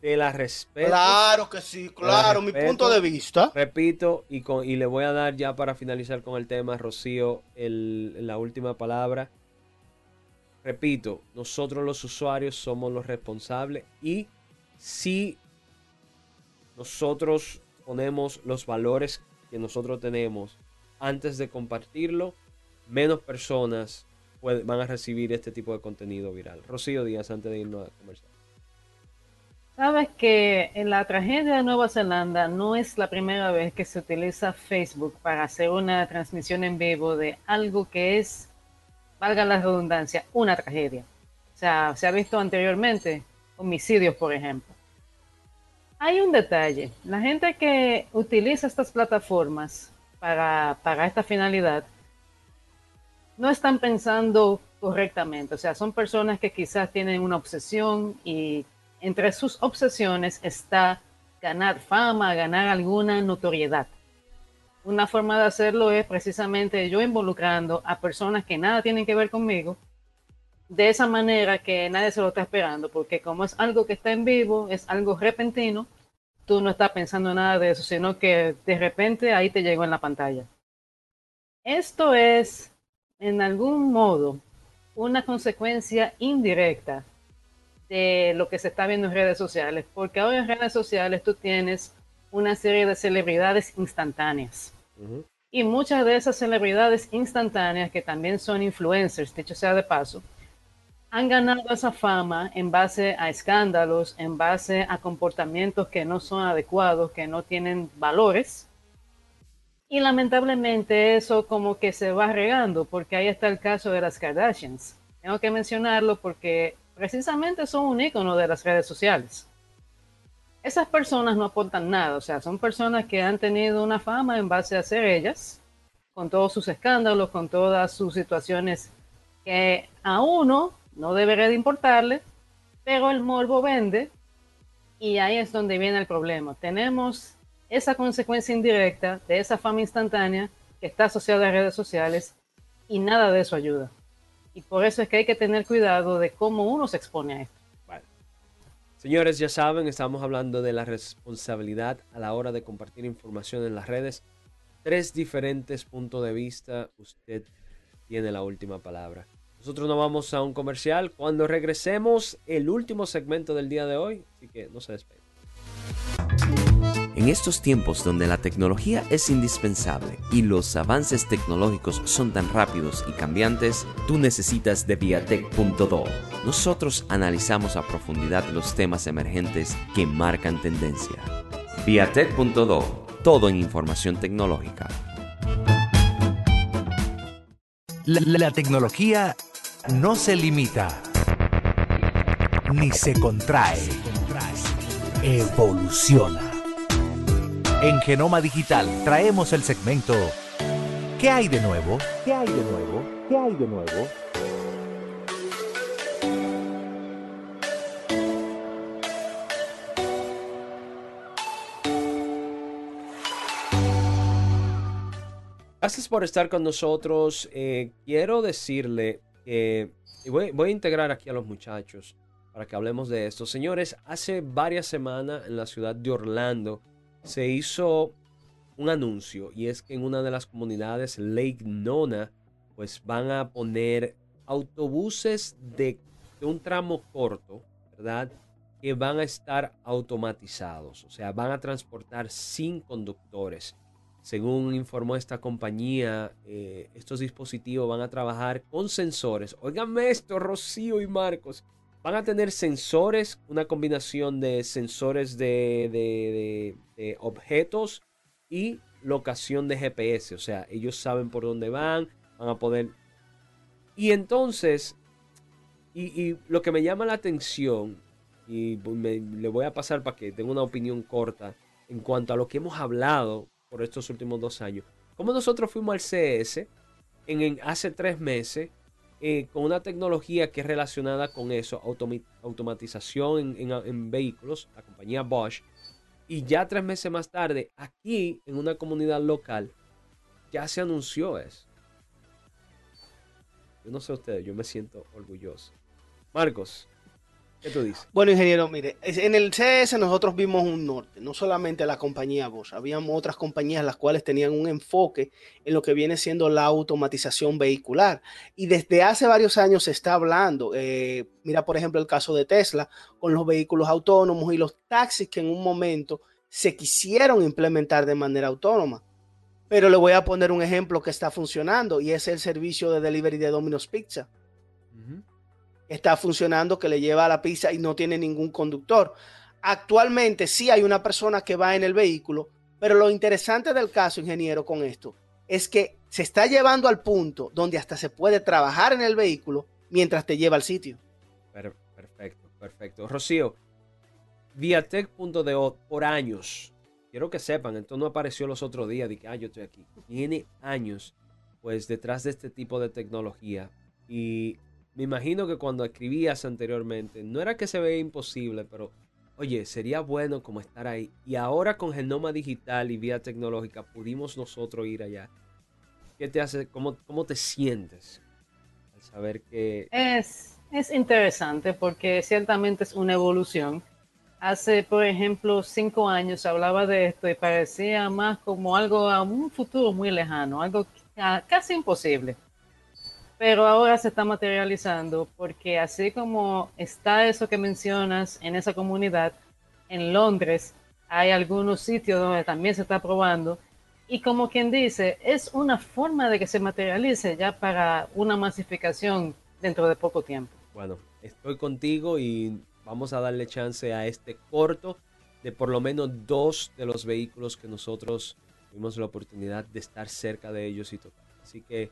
te la respeto. Claro que sí, claro, mi punto de vista. Repito, y, con, y le voy a dar ya para finalizar con el tema, Rocío, el- la última palabra. Repito, nosotros los usuarios somos los responsables y si nosotros ponemos los valores que nosotros tenemos antes de compartirlo, menos personas van a recibir este tipo de contenido viral. Rocío Díaz, antes de irnos a comercial. Sabes que en la tragedia de Nueva Zelanda no es la primera vez que se utiliza Facebook para hacer una transmisión en vivo de algo que es, valga la redundancia, una tragedia. O sea, se ha visto anteriormente homicidios, por ejemplo. Hay un detalle. La gente que utiliza estas plataformas para, esta finalidad no están pensando correctamente. O sea, son personas que quizás tienen una obsesión y entre sus obsesiones está ganar fama, ganar alguna notoriedad. Una forma de hacerlo es precisamente yo involucrando a personas que nada tienen que ver conmigo, de esa manera que nadie se lo está esperando, porque como es algo que está en vivo, es algo repentino, tú no estás pensando nada de eso, sino que de repente ahí te llegó en la pantalla. Esto es, en algún modo, una consecuencia indirecta de lo que se está viendo en redes sociales, porque ahora en redes sociales tú tienes una serie de celebridades instantáneas. Y muchas de esas celebridades instantáneas, que también son influencers, dicho sea de paso, han ganado esa fama en base a escándalos, en base a comportamientos que no son adecuados, que no tienen valores. Y lamentablemente eso como que se va regando, porque ahí está el caso de las Kardashians. Tengo que mencionarlo porque precisamente son un icono de las redes sociales. Esas personas no aportan nada, o sea, son personas que han tenido una fama en base a ser ellas, con todos sus escándalos, con todas sus situaciones que a uno no debería de importarle, pero el morbo vende y ahí es donde viene el problema. Tenemos esa consecuencia indirecta de esa fama instantánea que está asociada a redes sociales y nada de eso ayuda. Y por eso es que hay que tener cuidado de cómo uno se expone a esto. Señores, ya saben, estamos hablando de la responsabilidad a la hora de compartir información en las redes. Tres diferentes puntos de vista. Usted tiene la última palabra. Nosotros nos vamos a un comercial. Cuando regresemos, el último segmento del día de hoy. Así que no se despeguen. En estos tiempos donde la tecnología es indispensable y los avances tecnológicos son tan rápidos y cambiantes, tú necesitas de Viatech.do. Nosotros analizamos a profundidad los temas emergentes que marcan tendencia. Viatech.do, todo en información tecnológica. La, la tecnología no se limita ni se contrae, evoluciona. En Genoma Digital traemos el segmento ¿Qué hay de nuevo? ¿Qué hay de nuevo? ¿Qué hay de nuevo? Gracias por estar con nosotros. Eh, quiero decirle que y voy, voy a integrar aquí a los muchachos para que hablemos de esto. Señores, hace varias semanas en la ciudad de Orlando se hizo un anuncio y es que en una de las comunidades, Lake Nona, pues van a poner autobuses de, de un tramo corto, ¿verdad? Que van a estar automatizados, o sea, van a transportar sin conductores. Según informó esta compañía, eh, estos dispositivos van a trabajar con sensores. Óiganme esto, Rocío y Marcos. Van a tener sensores, una combinación de sensores de, objetos y locación de GPS. O sea, ellos saben por dónde van, van a poder... Y entonces, y, y lo que me llama la atención, y me- le voy a pasar para que tenga una opinión corta en cuanto a lo que hemos hablado por estos últimos dos años. Como nosotros fuimos al CS en, hace tres meses eh, con una tecnología que es relacionada con eso, automatización en- en vehículos, la compañía Bosch, y ya tres meses más tarde, aquí en una comunidad local, ya se anunció eso. Yo no sé ustedes, yo me siento orgulloso. Marcos, ¿qué tú dices? Bueno, ingeniero, mire, en el CS nosotros vimos un norte, no solamente la compañía Bosch, habían otras compañías las cuales tenían un enfoque en lo que viene siendo la automatización vehicular. Y desde hace varios años se está hablando, eh, mira por ejemplo el caso de Tesla, con los vehículos autónomos y los taxis que en un momento se quisieron implementar de manera autónoma. Pero le voy a poner un ejemplo que está funcionando y es el servicio de delivery de Domino's Pizza está funcionando, que le lleva la pizza y no tiene ningún conductor. Actualmente sí hay una persona que va en el vehículo, pero lo interesante del caso, ingeniero, con esto, es que se está llevando al punto donde hasta se puede trabajar en el vehículo mientras te lleva al sitio. Per- perfecto, perfecto. Rocío, Viatech.de por años, quiero que sepan, esto no apareció los otros días de que, ah, yo estoy aquí. Tiene años, pues, detrás de este tipo de tecnología. Y me imagino que cuando escribías anteriormente, no era que se veía imposible, pero, oye, sería bueno como estar ahí. Y ahora con Genoma Digital y Vía Tecnológica pudimos nosotros ir allá. ¿Qué te hace, cómo, cómo te sientes al saber que... Es, es interesante porque ciertamente es una evolución. Hace, por ejemplo, cinco años hablaba de esto y parecía más como algo a un futuro muy lejano, algo ca- casi imposible. Pero ahora se está materializando porque así como está eso que mencionas en esa comunidad, en Londres hay algunos sitios donde también se está probando y como quien dice, es una forma de que se materialice ya para una masificación dentro de poco tiempo. Bueno, estoy contigo y vamos a darle chance a este corto de por lo menos dos de los vehículos que nosotros tuvimos la oportunidad de estar cerca de ellos y tocar. Así que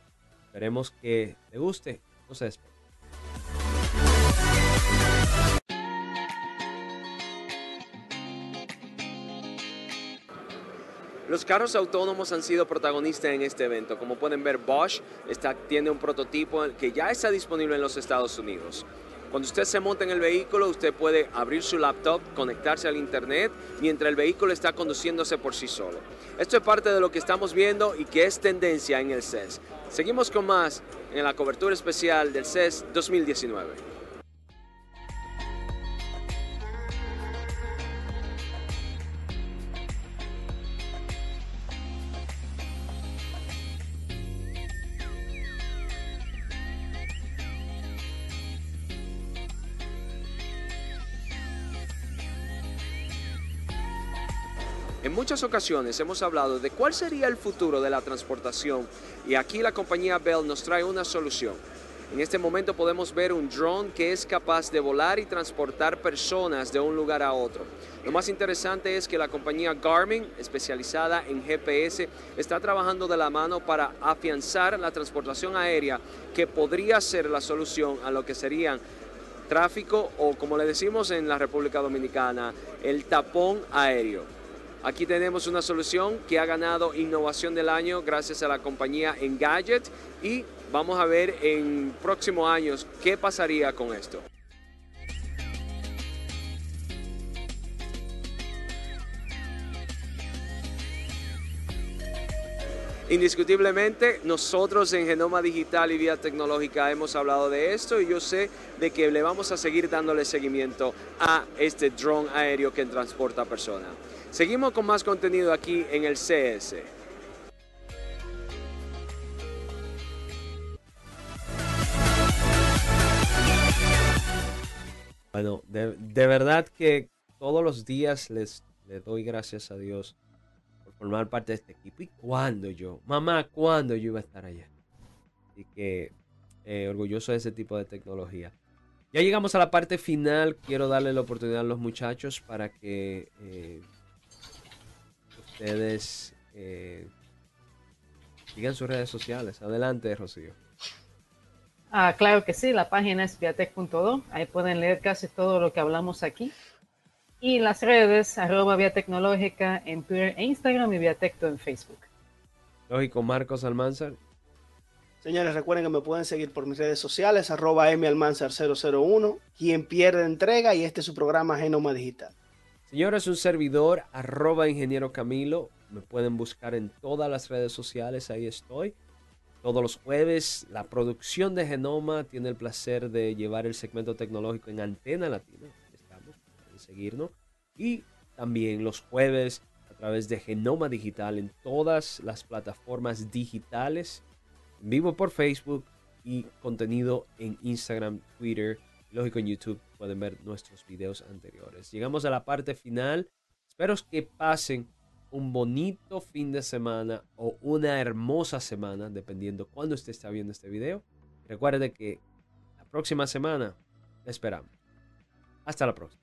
esperemos que te guste. No. Los carros autónomos han sido protagonistas en este evento. Como pueden ver, Bosch está, tiene un prototipo que ya está disponible en los Estados Unidos. Cuando usted se monta en el vehículo, usted puede abrir su laptop, conectarse al internet, mientras el vehículo está conduciéndose por sí solo. Esto es parte de lo que estamos viendo y que es tendencia en el CES. Seguimos con más en la cobertura especial del CES 2019. Muchas ocasiones hemos hablado de cuál sería el futuro de la transportación y aquí la compañía Bell nos trae una solución. En este momento podemos ver un drone que es capaz de volar y transportar personas de un lugar a otro. Lo más interesante es que la compañía Garmin, especializada en GPS, está trabajando de la mano para afianzar la transportación aérea que podría ser la solución a lo que serían tráfico o como le decimos en la República Dominicana, el tapón aéreo. Aquí tenemos una solución que ha ganado innovación del año gracias a la compañía Engadget y vamos a ver en próximos años qué pasaría con esto. Indiscutiblemente, nosotros en Genoma Digital y Vía Tecnológica hemos hablado de esto y yo sé de que le vamos a seguir dándole seguimiento a este drone aéreo que transporta personas. Seguimos con más contenido aquí en el CS. Bueno, de, verdad que todos los días les, les doy gracias a Dios por formar parte de este equipo. ¿Y cuándo yo? Mamá, ¿cuándo yo iba a estar allá? Así que eh, orgulloso de ese tipo de tecnología. Ya llegamos a la parte final. Quiero darle la oportunidad a los muchachos para que eh, ustedes eh, sigan sus redes sociales. Adelante, Rocío. Ah, claro que sí, la página es viatec.do. Ahí pueden leer casi todo lo que hablamos aquí. Y las redes, arroba Vía Tecnológica en Twitter e Instagram y Viatecto en Facebook. Lógico, Marcos Almanzar. Señores, recuerden que me pueden seguir por mis redes sociales, arroba malmanzar001, quien pierde entrega y este es su programa Genoma Digital. Señores, un servidor, arroba ingeniero Camilo. Me pueden buscar en todas las redes sociales, ahí estoy. Todos los jueves, la producción de Genoma tiene el placer de llevar el segmento tecnológico en Antena Latina. Estamos, pueden seguirnos. Y también los jueves a través de Genoma Digital en todas las plataformas digitales, en vivo por Facebook y contenido en Instagram, Twitter, lógico en YouTube. Pueden ver nuestros videos anteriores. Llegamos a la parte final. Espero que pasen un bonito fin de semana o una hermosa semana, dependiendo cuándo usted está viendo este video. Recuerde que la próxima semana le esperamos. Hasta la próxima.